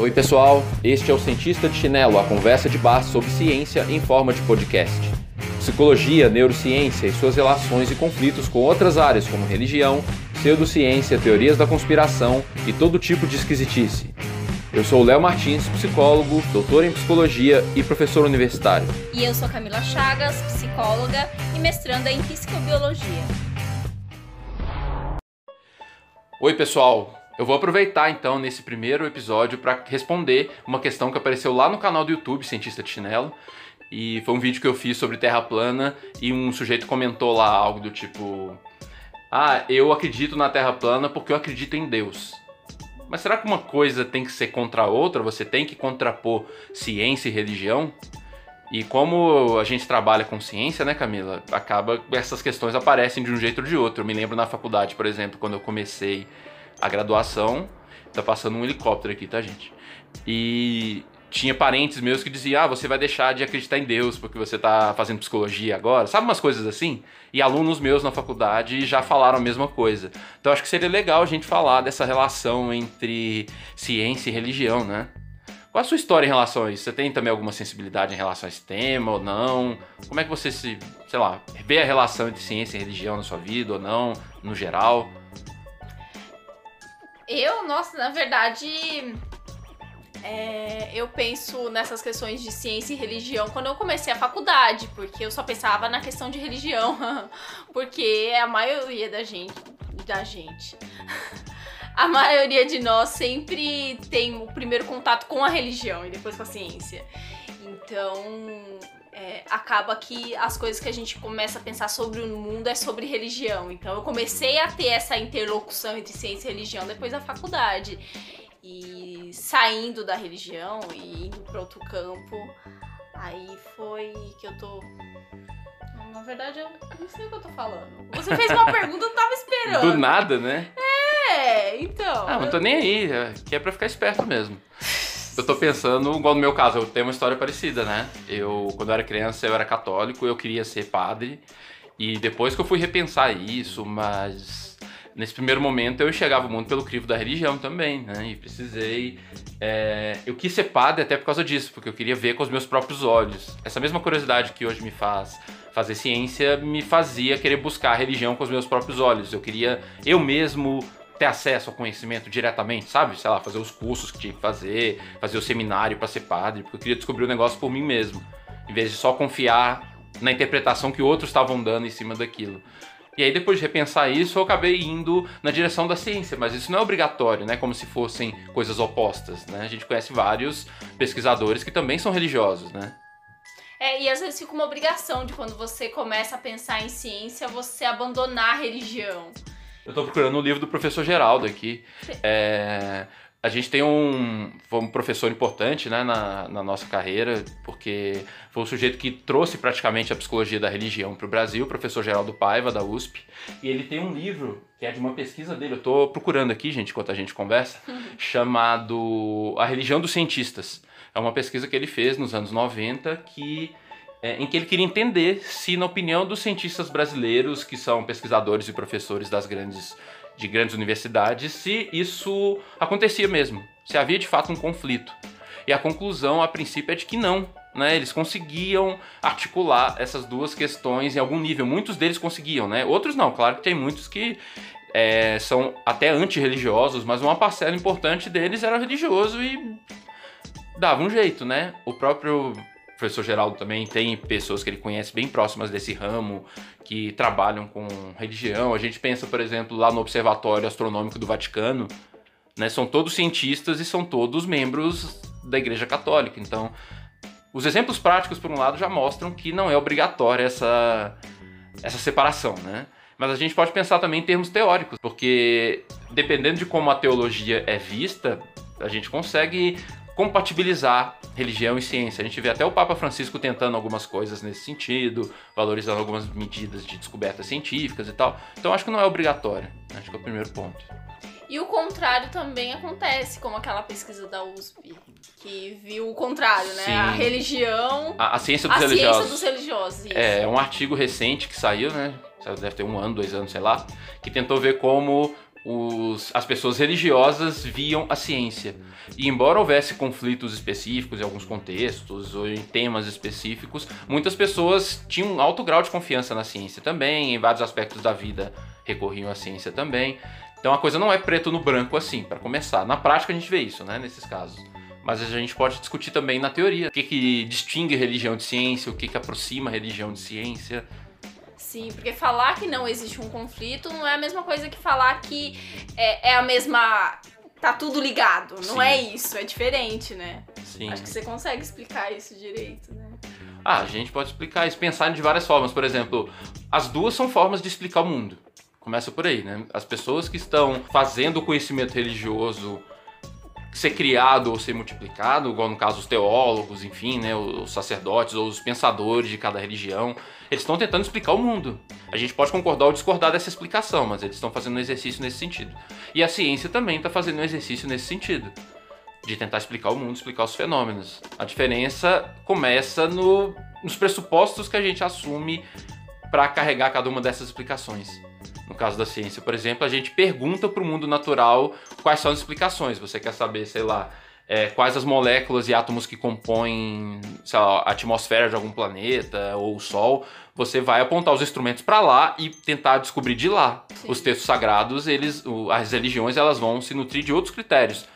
Oi, pessoal. Este é o Cientista de Chinelo, a conversa de bar sobre ciência em forma de podcast. Psicologia, neurociência e suas relações e conflitos com outras áreas como religião, pseudociência, teorias da conspiração e todo tipo de esquisitice. Eu sou o Léo Martins, psicólogo, doutor em psicologia e professor universitário. E eu sou Camila Chagas, psicóloga e mestranda em psicobiologia. Oi, pessoal. Eu vou aproveitar então nesse primeiro episódio para responder uma questão que apareceu lá no canal do YouTube Cientista de Chinelo. E foi um vídeo que eu fiz sobre Terra plana e um sujeito comentou lá algo do tipo: "Ah, eu acredito na Terra plana porque eu acredito em Deus". Mas será que uma coisa tem que ser contra a outra? Você tem que contrapor ciência e religião? E como a gente trabalha com ciência, né, Camila? Acaba essas questões aparecem de um jeito ou de outro. Eu me lembro na faculdade, por exemplo, quando eu comecei a graduação, tá passando um helicóptero aqui, tá, gente? E tinha parentes meus que diziam: "Ah, você vai deixar de acreditar em Deus porque você tá fazendo psicologia agora". Sabe umas coisas assim? E alunos meus na faculdade já falaram a mesma coisa. Então acho que seria legal a gente falar dessa relação entre ciência e religião, né? Qual a sua história em relação a isso? Você tem também alguma sensibilidade em relação a esse tema ou não? Como é que você se, sei lá, vê a relação entre ciência e religião na sua vida ou não, no geral? Eu, nossa, na verdade, é, eu penso nessas questões de ciência e religião quando eu comecei a faculdade, porque eu só pensava na questão de religião, porque a maioria da gente, da gente, a maioria de nós sempre tem o primeiro contato com a religião e depois com a ciência. Então, é, acaba que as coisas que a gente começa a pensar sobre o mundo é sobre religião. Então eu comecei a ter essa interlocução entre ciência e religião depois da faculdade. E saindo da religião e indo para outro campo, aí foi que eu tô. Na verdade, eu não sei o que eu tô falando. Você fez uma pergunta, eu não tava esperando. Do nada, né? É, então. Ah, não tô nem aí, que é pra ficar esperto mesmo. Eu tô pensando, igual no meu caso, eu tenho uma história parecida, né? Eu, quando eu era criança, eu era católico, eu queria ser padre. E depois que eu fui repensar isso, mas nesse primeiro momento eu enxergava muito pelo crivo da religião também, né? E precisei. É... eu quis ser padre até por causa disso, porque eu queria ver com os meus próprios olhos. Essa mesma curiosidade que hoje me faz fazer ciência me fazia querer buscar a religião com os meus próprios olhos. Eu queria eu mesmo ter acesso ao conhecimento diretamente, sabe? Sei lá, fazer os cursos que tinha que fazer, fazer o seminário para ser padre, porque eu queria descobrir o negócio por mim mesmo, em vez de só confiar na interpretação que outros estavam dando em cima daquilo. E aí, depois de repensar isso, eu acabei indo na direção da ciência, mas isso não é obrigatório, né? Como se fossem coisas opostas, né? A gente conhece vários pesquisadores que também são religiosos, né? É, e às vezes fica uma obrigação de quando você começa a pensar em ciência, você abandonar a religião. Eu tô procurando o um livro do professor Geraldo aqui. É, a gente tem um, foi um professor importante né, na, na, nossa carreira, porque foi o sujeito que trouxe praticamente a psicologia da religião para o Brasil, o professor Geraldo Paiva, da USP. E ele tem um livro que é de uma pesquisa dele, eu estou procurando aqui, gente, enquanto a gente conversa, chamado A Religião dos Cientistas. É uma pesquisa que ele fez nos anos 90 que é, em que ele queria entender se, na opinião dos cientistas brasileiros, que são pesquisadores e professores das grandes, de grandes universidades, se isso acontecia mesmo, se havia de fato um conflito. E a conclusão, a princípio, é de que não. Né? Eles conseguiam articular essas duas questões em algum nível. Muitos deles conseguiam, né? Outros não. Claro que tem muitos que é, são até antirreligiosos, mas uma parcela importante deles era religioso e dava um jeito, né? O próprio professor Geraldo também tem pessoas que ele conhece bem próximas desse ramo, que trabalham com religião. A gente pensa, por exemplo, lá no Observatório Astronômico do Vaticano, né? São todos cientistas e são todos membros da Igreja Católica. Então, os exemplos práticos, por um lado, já mostram que não é obrigatória essa, essa separação, né? Mas a gente pode pensar também em termos teóricos, porque dependendo de como a teologia é vista, a gente consegue compatibilizar religião e ciência. A gente vê até o Papa Francisco tentando algumas coisas nesse sentido, valorizando algumas medidas de descobertas científicas e tal. Então acho que não é obrigatório. Acho que é o primeiro ponto. E o contrário também acontece, como aquela pesquisa da USP, que viu o contrário, né? Sim. A religião. A, a ciência dos a religiosos. Ciência dos religiosos isso. É, um artigo recente que saiu, né? Deve ter um ano, dois anos, sei lá, que tentou ver como os, as pessoas religiosas viam a ciência. E embora houvesse conflitos específicos em alguns contextos ou em temas específicos, muitas pessoas tinham um alto grau de confiança na ciência também, em vários aspectos da vida recorriam à ciência também. Então a coisa não é preto no branco assim, para começar. Na prática a gente vê isso, né, nesses casos. Mas a gente pode discutir também na teoria. O que, que distingue religião de ciência, o que, que aproxima religião de ciência. Sim, porque falar que não existe um conflito não é a mesma coisa que falar que é, é a mesma. Tá tudo ligado. Não Sim. é isso, é diferente, né? Sim. Acho que você consegue explicar isso direito, né? Ah, a gente pode explicar isso, pensar de várias formas. Por exemplo, as duas são formas de explicar o mundo. Começa por aí, né? As pessoas que estão fazendo o conhecimento religioso ser criado ou ser multiplicado, igual no caso os teólogos, enfim, né, os sacerdotes ou os pensadores de cada religião, eles estão tentando explicar o mundo. A gente pode concordar ou discordar dessa explicação, mas eles estão fazendo um exercício nesse sentido. E a ciência também está fazendo um exercício nesse sentido. De tentar explicar o mundo, explicar os fenômenos. A diferença começa no, nos pressupostos que a gente assume para carregar cada uma dessas explicações. No caso da ciência, por exemplo, a gente pergunta para o mundo natural quais são as explicações. Você quer saber, sei lá, é, quais as moléculas e átomos que compõem lá, a atmosfera de algum planeta ou o Sol. Você vai apontar os instrumentos para lá e tentar descobrir de lá. Sim. Os textos sagrados, eles, as religiões, elas vão se nutrir de outros critérios.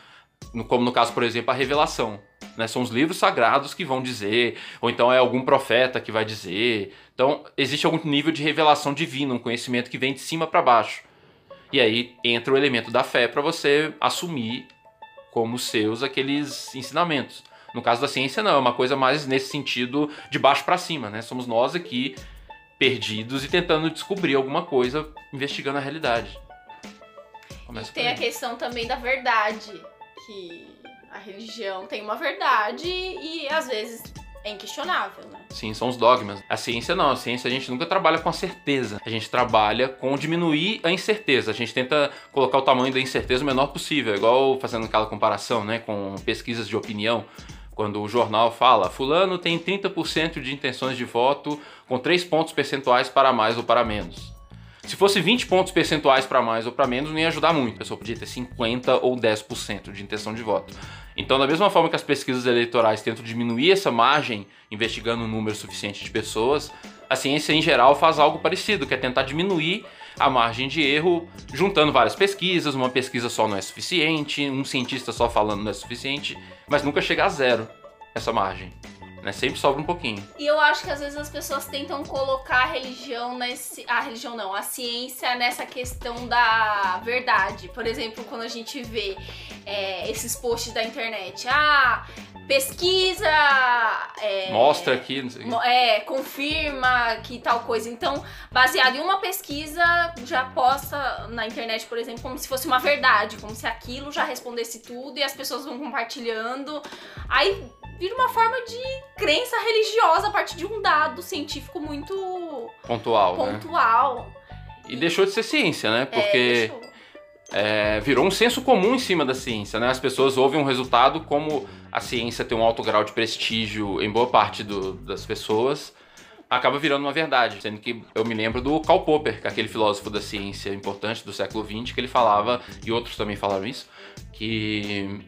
Como no caso, por exemplo, a revelação. Né? São os livros sagrados que vão dizer, ou então é algum profeta que vai dizer. Então, existe algum nível de revelação divina, um conhecimento que vem de cima para baixo. E aí entra o elemento da fé para você assumir como seus aqueles ensinamentos. No caso da ciência, não, é uma coisa mais nesse sentido de baixo para cima, né? Somos nós aqui perdidos e tentando descobrir alguma coisa, investigando a realidade. Começa E tem a questão também da verdade, que a religião tem uma verdade e às vezes é inquestionável, né? Sim, são os dogmas. A ciência não, a ciência a gente nunca trabalha com a certeza. A gente trabalha com diminuir a incerteza. A gente tenta colocar o tamanho da incerteza o menor possível, igual fazendo aquela comparação, né, com pesquisas de opinião. Quando o jornal fala, fulano tem 30% de intenções de voto com 3 pontos percentuais para mais ou para menos. Se fosse 20 pontos percentuais para mais ou para menos, não ia ajudar muito. A pessoa podia ter 50 ou 10% de intenção de voto. Então, da mesma forma que as pesquisas eleitorais tentam diminuir essa margem, investigando um número suficiente de pessoas, a ciência em geral faz algo parecido, que é tentar diminuir a margem de erro juntando várias pesquisas. Uma pesquisa só não é suficiente, um cientista só falando não é suficiente, mas nunca chega a zero essa margem. Né? Sempre sobra um pouquinho. E eu acho que às vezes as pessoas tentam colocar a religião nesse. A religião não, a ciência nessa questão da verdade. Por exemplo, quando a gente vê é, esses posts da internet. Ah, pesquisa. é, Mostra aqui, não sei É, confirma que tal coisa. Então, baseado em uma pesquisa, já posta na internet, por exemplo, como se fosse uma verdade, como se aquilo já respondesse tudo e as pessoas vão compartilhando. Aí vira uma forma de crença religiosa a partir de um dado científico muito pontual, né? pontual. E deixou de ser ciência, né? É, Porque deixou- é, virou um senso comum em cima da ciência, né? As pessoas ouvem um resultado como a ciência tem um alto grau de prestígio em boa parte do- das pessoas, acaba virando uma verdade. Sendo que eu me lembro do Karl Popper, que é aquele filósofo da ciência importante do século XX, que ele falava, e outros também falaram isso, que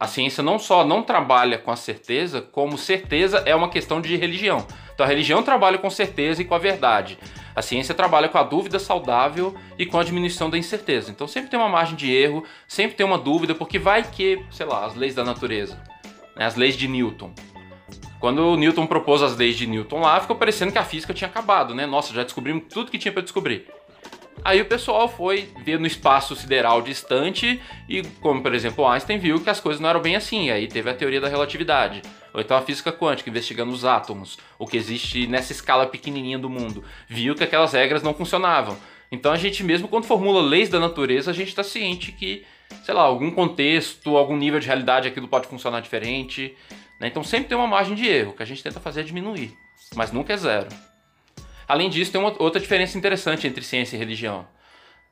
a ciência não só não trabalha com a certeza, como certeza é uma questão de religião. Então a religião trabalha com certeza e com a verdade. A ciência trabalha com a dúvida saudável e com a diminuição da incerteza. Então sempre tem uma margem de erro, sempre tem uma dúvida, porque vai que, sei lá, as leis da natureza, né, as leis de Newton. Quando Newton propôs as leis de Newton lá, ficou parecendo que a física tinha acabado, né? Nossa, já descobrimos tudo que tinha para descobrir. Aí o pessoal foi ver no espaço sideral distante e, como por exemplo Einstein viu que as coisas não eram bem assim, aí teve a teoria da relatividade. Ou então a física quântica, investigando os átomos, o que existe nessa escala pequenininha do mundo, viu que aquelas regras não funcionavam. Então a gente mesmo quando formula leis da natureza, a gente está ciente que, sei lá, algum contexto, algum nível de realidade aquilo pode funcionar diferente. né? Então sempre tem uma margem de erro, que a gente tenta fazer é diminuir, mas nunca é zero. Além disso, tem uma outra diferença interessante entre ciência e religião.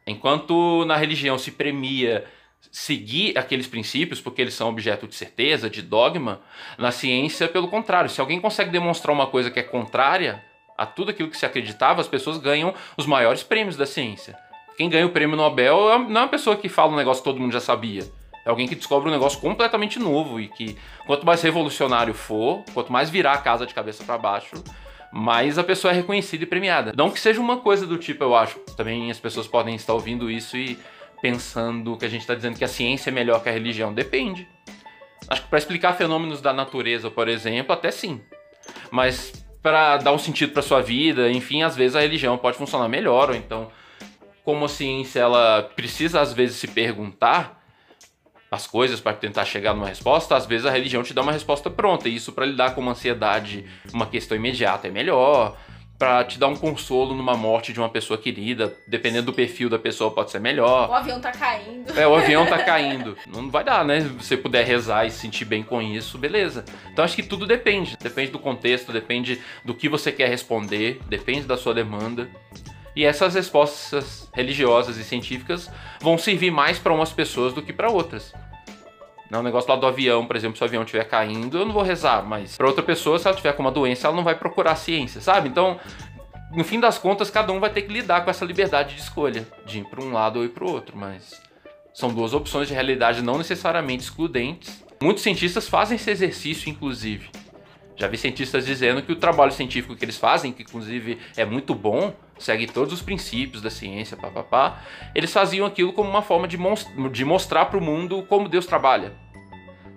Enquanto na religião se premia seguir aqueles princípios porque eles são objeto de certeza, de dogma, na ciência, pelo contrário, se alguém consegue demonstrar uma coisa que é contrária a tudo aquilo que se acreditava, as pessoas ganham os maiores prêmios da ciência. Quem ganha o prêmio Nobel é- não é uma pessoa que fala um negócio que todo mundo já sabia. É alguém que descobre um negócio completamente novo e que quanto mais revolucionário for, quanto mais virar a casa de cabeça para baixo, mais a pessoa é reconhecida e premiada. Não que seja uma coisa do tipo, eu acho. Também as pessoas podem estar ouvindo isso e pensando que a gente está dizendo que a ciência é melhor que a religião. Depende. Acho que para explicar fenômenos da natureza, por exemplo, até sim. Mas para dar um sentido para sua vida, enfim, às vezes a religião pode funcionar melhor, ou então, como a ciência ela precisa às vezes se perguntar as coisas para tentar chegar numa resposta, às vezes a religião te dá uma resposta pronta, e isso para lidar com uma ansiedade, uma questão imediata é melhor. Pra te dar um consolo numa morte de uma pessoa querida, dependendo do perfil da pessoa, pode ser melhor. O avião tá caindo. É, o avião tá caindo. Não vai dar, né? Se você puder rezar e se sentir bem com isso, beleza. Então acho que tudo depende. Depende do contexto, depende do que você quer responder, depende da sua demanda. E essas respostas religiosas e científicas vão servir mais para umas pessoas do que para outras. Não, o negócio lá do avião, por exemplo, se o avião estiver caindo, eu não vou rezar, mas para outra pessoa, se ela tiver com uma doença, ela não vai procurar ciência, sabe? Então, no fim das contas, cada um vai ter que lidar com essa liberdade de escolha, de ir para um lado ou ir para o outro, mas são duas opções de realidade não necessariamente excludentes. Muitos cientistas fazem esse exercício, inclusive. Já vi cientistas dizendo que o trabalho científico que eles fazem, que inclusive é muito bom, segue todos os princípios da ciência, papapá, eles faziam aquilo como uma forma de, de mostrar para o mundo como Deus trabalha.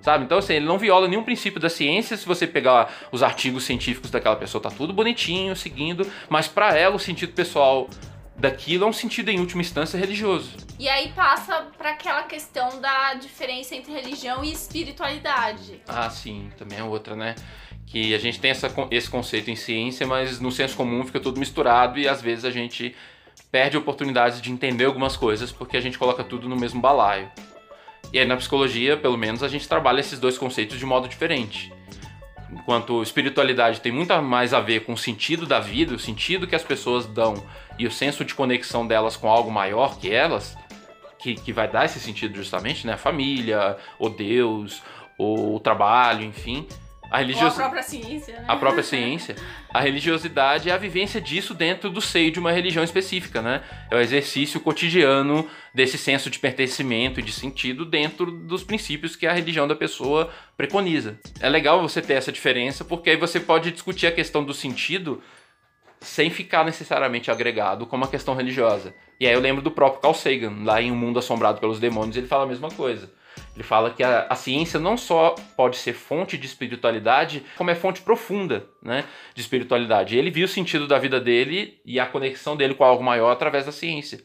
Sabe? Então, assim, ele não viola nenhum princípio da ciência. Se você pegar os artigos científicos daquela pessoa, tá tudo bonitinho, seguindo, mas para ela o sentido pessoal daquilo é um sentido em última instância religioso. E aí passa para aquela questão da diferença entre religião e espiritualidade. Ah, sim, também é outra, né? Que a gente tem essa, esse conceito em ciência, mas no senso comum fica tudo misturado e às vezes a gente perde oportunidades de entender algumas coisas porque a gente coloca tudo no mesmo balaio. E aí na psicologia, pelo menos, a gente trabalha esses dois conceitos de modo diferente. Enquanto espiritualidade tem muito mais a ver com o sentido da vida, o sentido que as pessoas dão e o senso de conexão delas com algo maior que elas, que, que vai dar esse sentido justamente, né? A família, ou Deus, ou o trabalho, enfim. A, religiosidade, a própria ciência, né? A própria ciência. A religiosidade é a vivência disso dentro do seio de uma religião específica, né? É o exercício cotidiano desse senso de pertencimento e de sentido dentro dos princípios que a religião da pessoa preconiza. É legal você ter essa diferença, porque aí você pode discutir a questão do sentido sem ficar necessariamente agregado como a questão religiosa. E aí eu lembro do próprio Carl Sagan, lá em Um Mundo Assombrado pelos Demônios, ele fala a mesma coisa. Ele fala que a, a, ciência não só pode ser fonte de espiritualidade, como é fonte profunda né, de espiritualidade. Ele viu o sentido da vida dele e a conexão dele com algo maior através da ciência.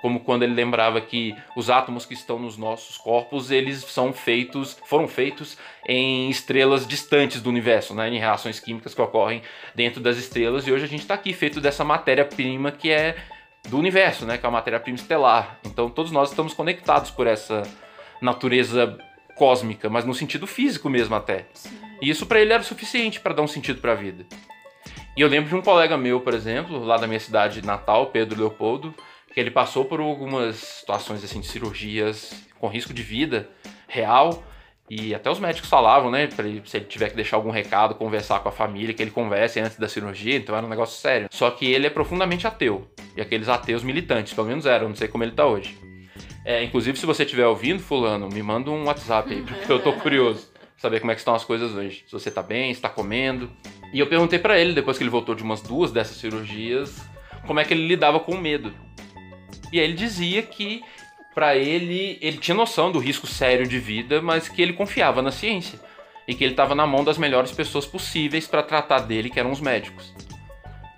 Como quando ele lembrava que os átomos que estão nos nossos corpos, eles são feitos, foram feitos em estrelas distantes do universo, né, em reações químicas que ocorrem dentro das estrelas. E hoje a gente está aqui feito dessa matéria-prima que é do universo, né, que é a matéria-prima estelar. Então todos nós estamos conectados por essa natureza cósmica, mas no sentido físico mesmo até. Sim. E isso para ele era o suficiente para dar um sentido para a vida. E eu lembro de um colega meu, por exemplo, lá da minha cidade natal, Pedro Leopoldo, que ele passou por algumas situações assim de cirurgias com risco de vida real. E até os médicos falavam, né, pra ele, se ele tiver que deixar algum recado, conversar com a família, que ele converse antes da cirurgia, então era um negócio sério. Só que ele é profundamente ateu. E aqueles ateus militantes, pelo menos eram, não sei como ele tá hoje. É, inclusive, se você estiver ouvindo, fulano, me manda um WhatsApp aí, porque eu tô curioso. Saber como é que estão as coisas hoje. Se você tá bem, se tá comendo. E eu perguntei para ele, depois que ele voltou de umas duas dessas cirurgias, como é que ele lidava com o medo. E aí ele dizia que para ele, ele tinha noção do risco sério de vida, mas que ele confiava na ciência. E que ele estava na mão das melhores pessoas possíveis para tratar dele, que eram os médicos.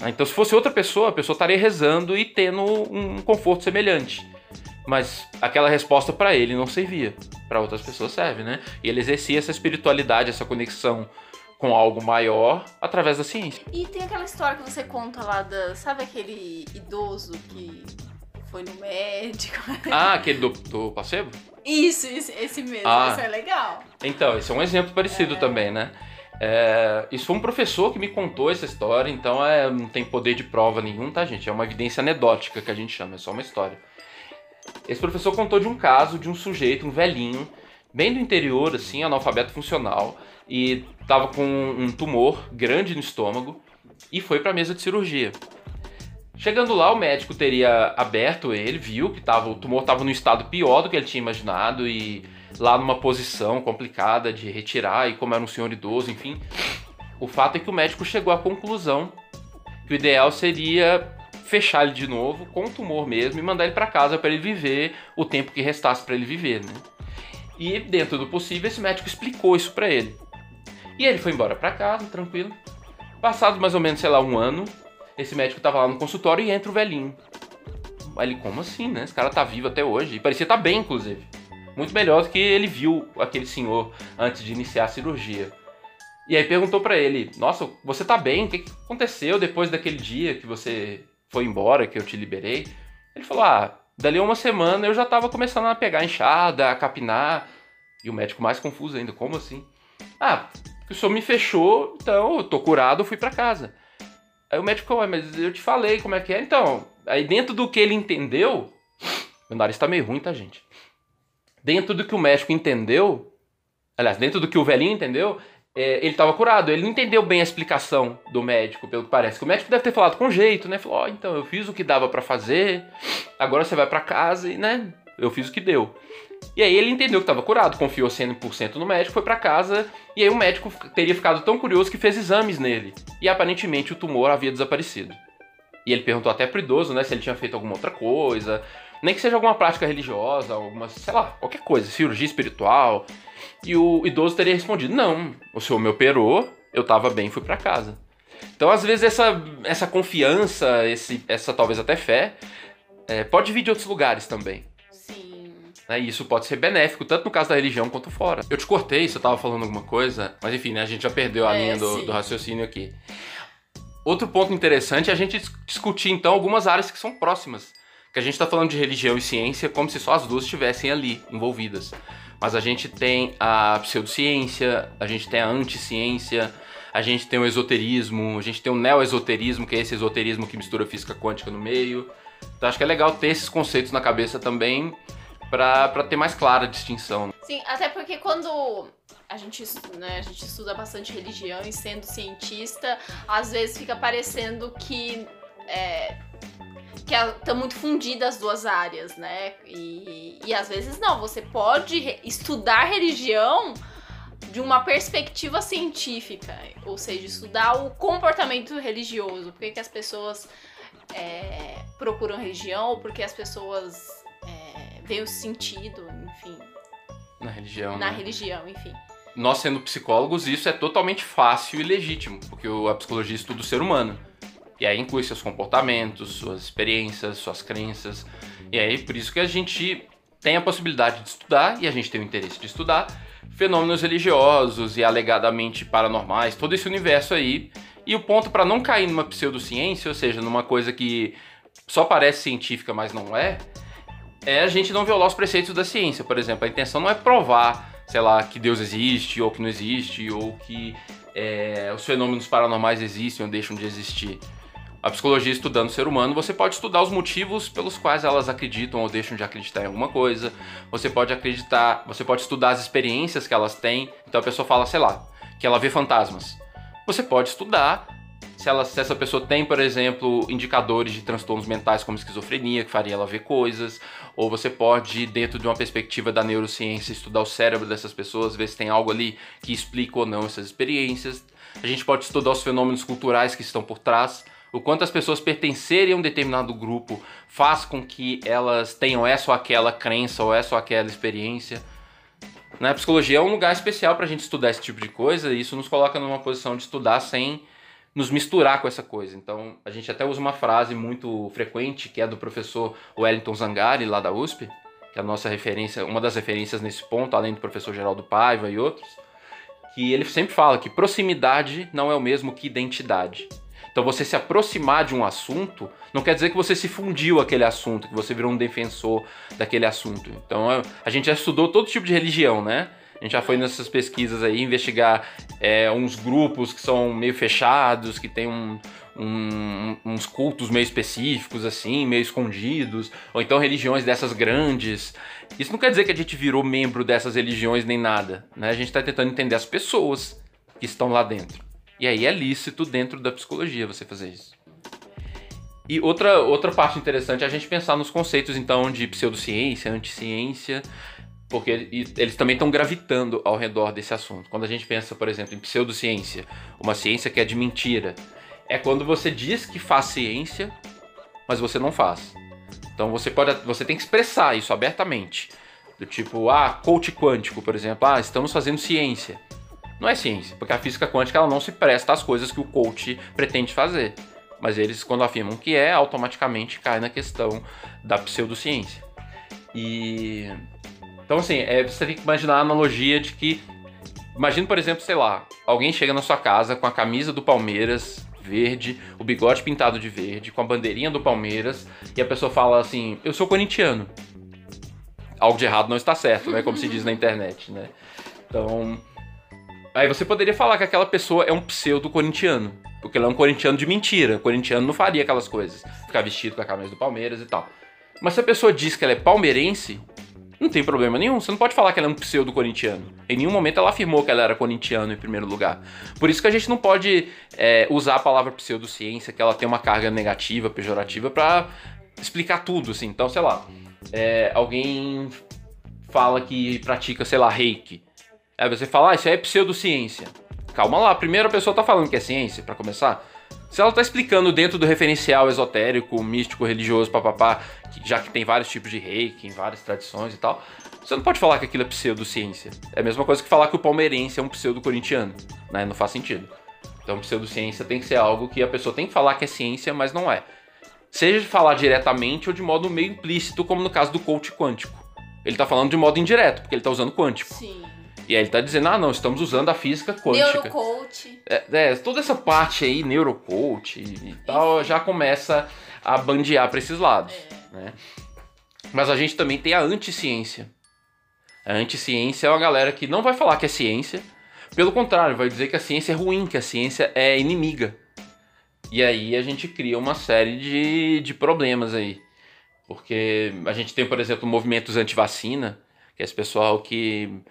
Então, se fosse outra pessoa, a pessoa estaria rezando e tendo um conforto semelhante. Mas aquela resposta para ele não servia, para outras pessoas serve, né? E ele exercia essa espiritualidade, essa conexão com algo maior através da ciência. E tem aquela história que você conta lá da, sabe aquele idoso que foi no médico? Ah, aquele do, do placebo? Isso, isso, esse mesmo, ah, isso é legal. Então, esse é um exemplo parecido é. também, né? É, isso foi um professor que me contou essa história, então é, não tem poder de prova nenhum, tá, gente? É uma evidência anedótica que a gente chama, é só uma história. Esse professor contou de um caso de um sujeito, um velhinho, bem do interior, assim, analfabeto funcional, e tava com um tumor grande no estômago e foi para a mesa de cirurgia. Chegando lá, o médico teria aberto ele, viu que tava, o tumor estava no estado pior do que ele tinha imaginado e lá numa posição complicada de retirar, e como era um senhor idoso, enfim. O fato é que o médico chegou à conclusão que o ideal seria fechar ele de novo com o tumor mesmo e mandar ele para casa para ele viver o tempo que restasse para ele viver, né? E dentro do possível, esse médico explicou isso para ele. E ele foi embora para casa, tranquilo. Passado mais ou menos, sei lá, um ano, esse médico tava lá no consultório e entra o velhinho. Ele, como assim, né? Esse cara tá vivo até hoje. E parecia estar tá bem, inclusive. Muito melhor do que ele viu aquele senhor antes de iniciar a cirurgia. E aí perguntou para ele: Nossa, você tá bem? O que aconteceu depois daquele dia que você foi embora, que eu te liberei? Ele falou: Ah, dali uma semana eu já tava começando a pegar enxada, a capinar. E o médico mais confuso ainda: Como assim? Ah, o senhor me fechou, então eu tô curado, fui para casa. Aí o médico falou: Mas eu te falei como é que é. Então, aí dentro do que ele entendeu. Meu nariz tá meio ruim, tá, gente? Dentro do que o médico entendeu. Aliás, dentro do que o velhinho entendeu, ele estava curado. Ele não entendeu bem a explicação do médico, pelo que parece. O médico deve ter falado com jeito, né? Falou: Ó, oh, então eu fiz o que dava para fazer, agora você vai para casa e, né? Eu fiz o que deu. E aí ele entendeu que estava curado, confiou 100% no médico, foi para casa e aí o médico teria ficado tão curioso que fez exames nele. E aparentemente o tumor havia desaparecido. E ele perguntou até pro idoso, né, se ele tinha feito alguma outra coisa, nem que seja alguma prática religiosa, alguma, sei lá, qualquer coisa, cirurgia espiritual. E o idoso teria respondido: Não, o senhor me operou, eu estava bem, fui para casa. Então, às vezes, essa, essa confiança, esse, essa talvez até fé, é, pode vir de outros lugares também. Sim. Né? E isso pode ser benéfico, tanto no caso da religião quanto fora. Eu te cortei, você estava falando alguma coisa, mas enfim, né, a gente já perdeu a é, linha do, do raciocínio aqui. Outro ponto interessante é a gente discutir, então, algumas áreas que são próximas. Que a gente está falando de religião e ciência como se só as duas estivessem ali, envolvidas. Mas a gente tem a pseudociência, a gente tem a anticiência, a gente tem o esoterismo, a gente tem o neo-esoterismo, que é esse esoterismo que mistura física quântica no meio. Então acho que é legal ter esses conceitos na cabeça também para ter mais clara a distinção. Sim, até porque quando a gente, né, a gente estuda bastante religião e sendo cientista, às vezes fica parecendo que é, que estão muito fundidas as duas áreas, né? E, e às vezes não, você pode estudar religião de uma perspectiva científica, ou seja, estudar o comportamento religioso, por que, que as pessoas é, procuram religião, ou porque as pessoas é, veem o sentido, enfim. Na religião. Na né? religião, enfim. Nós sendo psicólogos, isso é totalmente fácil e legítimo, porque a psicologia estuda o ser humano. E aí inclui seus comportamentos, suas experiências, suas crenças. E aí por isso que a gente tem a possibilidade de estudar e a gente tem o interesse de estudar fenômenos religiosos e alegadamente paranormais, todo esse universo aí. E o ponto para não cair numa pseudociência, ou seja, numa coisa que só parece científica, mas não é, é a gente não violar os preceitos da ciência, por exemplo. A intenção não é provar, sei lá, que Deus existe ou que não existe, ou que é, os fenômenos paranormais existem ou deixam de existir a psicologia estudando o ser humano, você pode estudar os motivos pelos quais elas acreditam ou deixam de acreditar em alguma coisa. Você pode acreditar, você pode estudar as experiências que elas têm. Então a pessoa fala, sei lá, que ela vê fantasmas. Você pode estudar se, ela, se essa pessoa tem, por exemplo, indicadores de transtornos mentais como esquizofrenia, que faria ela ver coisas, ou você pode, dentro de uma perspectiva da neurociência, estudar o cérebro dessas pessoas, ver se tem algo ali que explica ou não essas experiências. A gente pode estudar os fenômenos culturais que estão por trás o quanto as pessoas pertencerem a um determinado grupo faz com que elas tenham essa ou aquela crença ou essa ou aquela experiência. Na né, psicologia é um lugar especial para a gente estudar esse tipo de coisa e isso nos coloca numa posição de estudar sem nos misturar com essa coisa. Então, a gente até usa uma frase muito frequente que é do professor Wellington Zangari, lá da USP, que é a nossa referência, uma das referências nesse ponto, além do professor Geraldo Paiva e outros, que ele sempre fala que proximidade não é o mesmo que identidade. Então você se aproximar de um assunto não quer dizer que você se fundiu aquele assunto, que você virou um defensor daquele assunto. Então a gente já estudou todo tipo de religião, né? A gente já foi nessas pesquisas aí investigar é, uns grupos que são meio fechados, que tem um, um, uns cultos meio específicos, assim, meio escondidos, ou então religiões dessas grandes. Isso não quer dizer que a gente virou membro dessas religiões nem nada, né? A gente está tentando entender as pessoas que estão lá dentro. E aí é lícito dentro da psicologia você fazer isso. E outra, outra parte interessante é a gente pensar nos conceitos, então, de pseudociência, anticiência, porque eles também estão gravitando ao redor desse assunto. Quando a gente pensa, por exemplo, em pseudociência, uma ciência que é de mentira, é quando você diz que faz ciência, mas você não faz. Então você pode, você tem que expressar isso abertamente. Do tipo, ah, coach quântico, por exemplo, ah, estamos fazendo ciência. Não é ciência, porque a física quântica ela não se presta às coisas que o coach pretende fazer. Mas eles, quando afirmam que é, automaticamente cai na questão da pseudociência. E. Então, assim, é, você tem que imaginar a analogia de que. Imagina, por exemplo, sei lá, alguém chega na sua casa com a camisa do Palmeiras verde, o bigode pintado de verde, com a bandeirinha do Palmeiras, e a pessoa fala assim: Eu sou corintiano. Algo de errado não está certo, né? Como se diz na internet, né? Então. Aí você poderia falar que aquela pessoa é um pseudo corintiano. Porque ele é um corintiano de mentira. O corintiano não faria aquelas coisas. Ficar vestido com a camisa do Palmeiras e tal. Mas se a pessoa diz que ela é palmeirense, não tem problema nenhum. Você não pode falar que ela é um pseudo corintiano. Em nenhum momento ela afirmou que ela era corintiano em primeiro lugar. Por isso que a gente não pode é, usar a palavra pseudociência, que ela tem uma carga negativa, pejorativa, para explicar tudo, assim. Então, sei lá, é, alguém fala que pratica, sei lá, reiki. Aí você fala, ah, isso aí é pseudociência. Calma lá, primeiro a pessoa tá falando que é ciência, para começar. Se ela tá explicando dentro do referencial esotérico, místico, religioso, papapá, já que tem vários tipos de reiki, várias tradições e tal, você não pode falar que aquilo é pseudociência. É a mesma coisa que falar que o palmeirense é um pseudo-corintiano, né? Não faz sentido. Então, pseudociência tem que ser algo que a pessoa tem que falar que é ciência, mas não é. Seja de falar diretamente ou de modo meio implícito, como no caso do coach quântico. Ele tá falando de modo indireto, porque ele tá usando quântico. Sim. E aí ele tá dizendo, ah, não, estamos usando a física quântica. Neurocoach. É, é, toda essa parte aí, neurocoach e tal, já começa a bandear para esses lados, é. né? Mas a gente também tem a anticiência. A anticiência é uma galera que não vai falar que é ciência, pelo contrário, vai dizer que a ciência é ruim, que a ciência é inimiga. E aí a gente cria uma série de, de problemas aí. Porque a gente tem, por exemplo, movimentos anti-vacina, que é esse pessoal que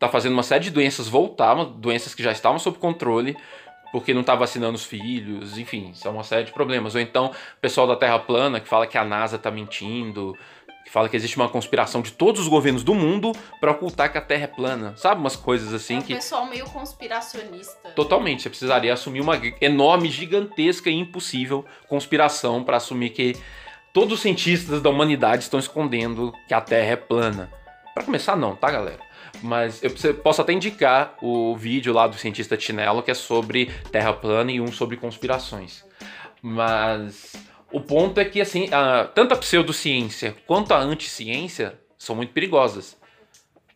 tá fazendo uma série de doenças voltar, doenças que já estavam sob controle, porque não tá vacinando os filhos, enfim, são uma série de problemas. Ou então, o pessoal da Terra plana que fala que a NASA tá mentindo, que fala que existe uma conspiração de todos os governos do mundo para ocultar que a Terra é plana. Sabe umas coisas assim é um que pessoal meio conspiracionista. Totalmente, você precisaria assumir uma enorme, gigantesca e impossível conspiração para assumir que todos os cientistas da humanidade estão escondendo que a Terra é plana. Para começar não, tá, galera? Mas eu posso até indicar o vídeo lá do cientista Tinello, que é sobre terra plana e um sobre conspirações. Mas o ponto é que, assim, a, tanto a pseudociência quanto a anticiência são muito perigosas.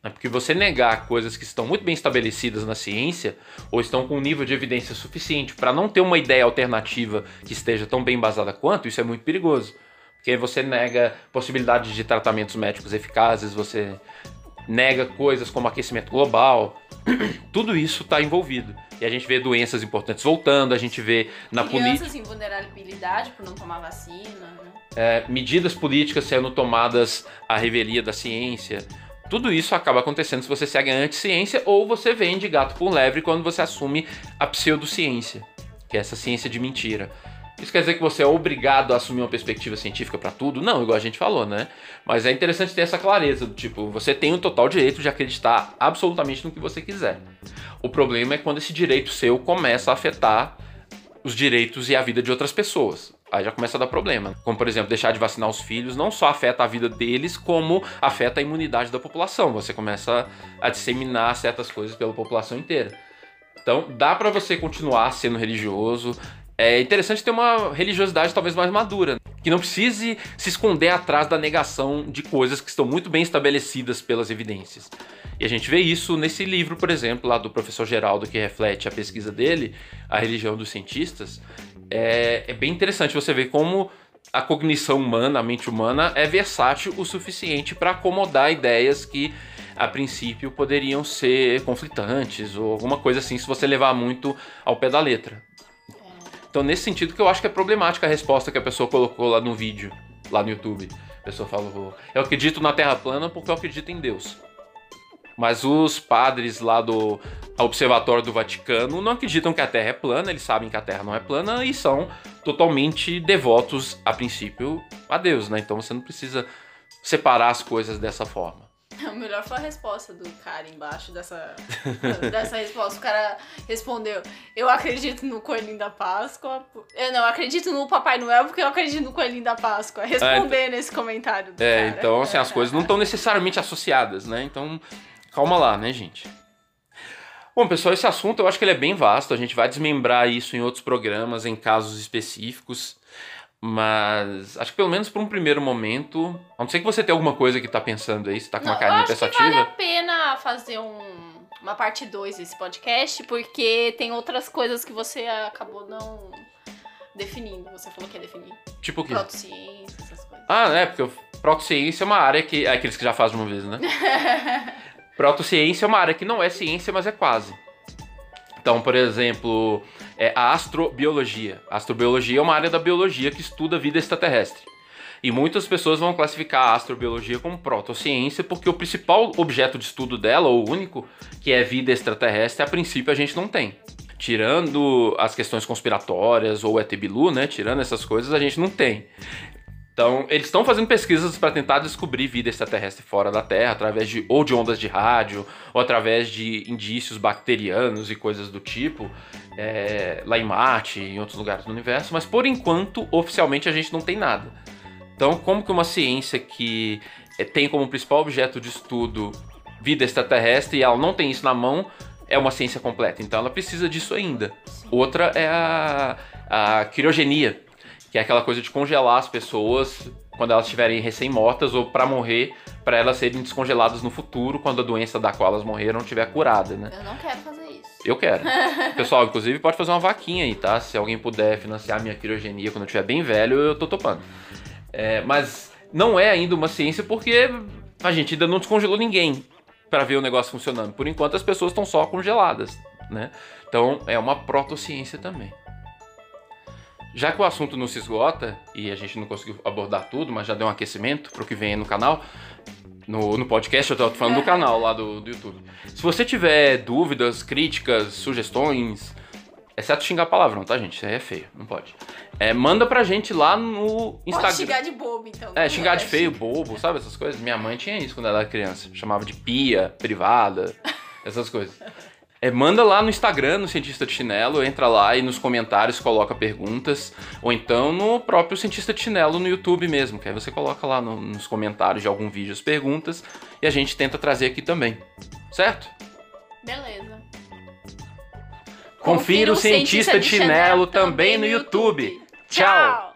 Né? Porque você negar coisas que estão muito bem estabelecidas na ciência, ou estão com um nível de evidência suficiente para não ter uma ideia alternativa que esteja tão bem embasada quanto, isso é muito perigoso. Porque você nega possibilidades de tratamentos médicos eficazes, você nega coisas como aquecimento global. Tudo isso está envolvido. E a gente vê doenças importantes voltando, a gente vê na política. Crianças em vulnerabilidade por não tomar vacina, né? É, medidas políticas sendo tomadas à revelia da ciência. Tudo isso acaba acontecendo se você segue a anticiência ou você vende gato por lebre quando você assume a pseudociência, que é essa ciência de mentira. Isso quer dizer que você é obrigado a assumir uma perspectiva científica para tudo? Não, igual a gente falou, né? Mas é interessante ter essa clareza do tipo, você tem o total direito de acreditar absolutamente no que você quiser. O problema é quando esse direito seu começa a afetar os direitos e a vida de outras pessoas. Aí já começa a dar problema. Como, por exemplo, deixar de vacinar os filhos não só afeta a vida deles, como afeta a imunidade da população. Você começa a disseminar certas coisas pela população inteira. Então, dá para você continuar sendo religioso, é interessante ter uma religiosidade talvez mais madura, que não precise se esconder atrás da negação de coisas que estão muito bem estabelecidas pelas evidências. E a gente vê isso nesse livro, por exemplo, lá do professor Geraldo, que reflete a pesquisa dele, A Religião dos Cientistas. É, é bem interessante você ver como a cognição humana, a mente humana, é versátil o suficiente para acomodar ideias que a princípio poderiam ser conflitantes ou alguma coisa assim se você levar muito ao pé da letra. Então, nesse sentido que eu acho que é problemática a resposta que a pessoa colocou lá no vídeo, lá no YouTube. A pessoa falou: Eu acredito na Terra plana porque eu acredito em Deus. Mas os padres lá do Observatório do Vaticano não acreditam que a Terra é plana, eles sabem que a Terra não é plana e são totalmente devotos, a princípio, a Deus, né? Então você não precisa separar as coisas dessa forma. O melhor foi a resposta do cara embaixo dessa, dessa resposta. O cara respondeu: Eu acredito no coelhinho da Páscoa. Eu não, eu acredito no Papai Noel porque eu acredito no coelhinho da Páscoa. Responder nesse comentário do É, cara. então assim, as coisas não estão necessariamente associadas, né? Então, calma lá, né, gente? Bom, pessoal, esse assunto eu acho que ele é bem vasto. A gente vai desmembrar isso em outros programas, em casos específicos. Mas acho que pelo menos por um primeiro momento, a não ser que você tenha alguma coisa que tá pensando aí, você tá com uma Não, carinha acho que pensativa. vale a pena fazer um- uma parte 2 desse podcast, porque tem outras coisas que você acabou não definindo. Você falou que ia definir. Tipo o quê? Protociência, essas coisas. Ah, é, porque protociência é uma área que. É aqueles que já fazem uma vez, né? Protociência é uma área que não é ciência, mas é quase. Então, por exemplo, é a astrobiologia. A astrobiologia é uma área da biologia que estuda a vida extraterrestre. E muitas pessoas vão classificar a astrobiologia como protociência porque o principal objeto de estudo dela, ou o único, que é vida extraterrestre, a princípio a gente não tem. Tirando as questões conspiratórias ou ET Bilu, né? Tirando essas coisas, a gente não tem. Então, eles estão fazendo pesquisas para tentar descobrir vida extraterrestre fora da Terra, através de ou de ondas de rádio, ou através de indícios bacterianos e coisas do tipo, é, lá em Marte e em outros lugares do universo, mas por enquanto, oficialmente, a gente não tem nada. Então, como que uma ciência que é, tem como principal objeto de estudo vida extraterrestre e ela não tem isso na mão, é uma ciência completa. Então, ela precisa disso ainda. Outra é a, a criogenia, que é aquela coisa de congelar as pessoas quando elas estiverem recém-mortas ou para morrer, para elas serem descongeladas no futuro quando a doença da qual elas morreram estiver curada, né? Eu não quero fazer isso. Eu quero. Pessoal, inclusive pode fazer uma vaquinha aí, tá? Se alguém puder financiar minha criogenia quando eu estiver bem velho, eu tô topando. É, mas não é ainda uma ciência porque a gente ainda não descongelou ninguém para ver o negócio funcionando. Por enquanto as pessoas estão só congeladas, né? Então é uma protociência também. Já que o assunto não se esgota e a gente não conseguiu abordar tudo, mas já deu um aquecimento pro que vem aí no canal, no, no podcast, eu tô falando do canal lá do, do YouTube. Se você tiver dúvidas, críticas, sugestões, exceto xingar palavrão, tá, gente? Isso aí é feio, não pode. É, manda pra gente lá no Pode Instagram. xingar de bobo, então. É, xingar de É, feio, bobo, sabe essas coisas? Minha mãe tinha isso quando ela era criança. Chamava de pia, privada, essas coisas. É, manda lá no Instagram, no Cientista de Chinelo, entra lá e nos comentários coloca perguntas. Ou então no próprio Cientista de Chinelo no YouTube mesmo, que aí você coloca lá no- nos comentários de algum vídeo as perguntas e a gente tenta trazer aqui também. Certo? Beleza. Confira o Cientista de Chinelo também no YouTube. Tchau!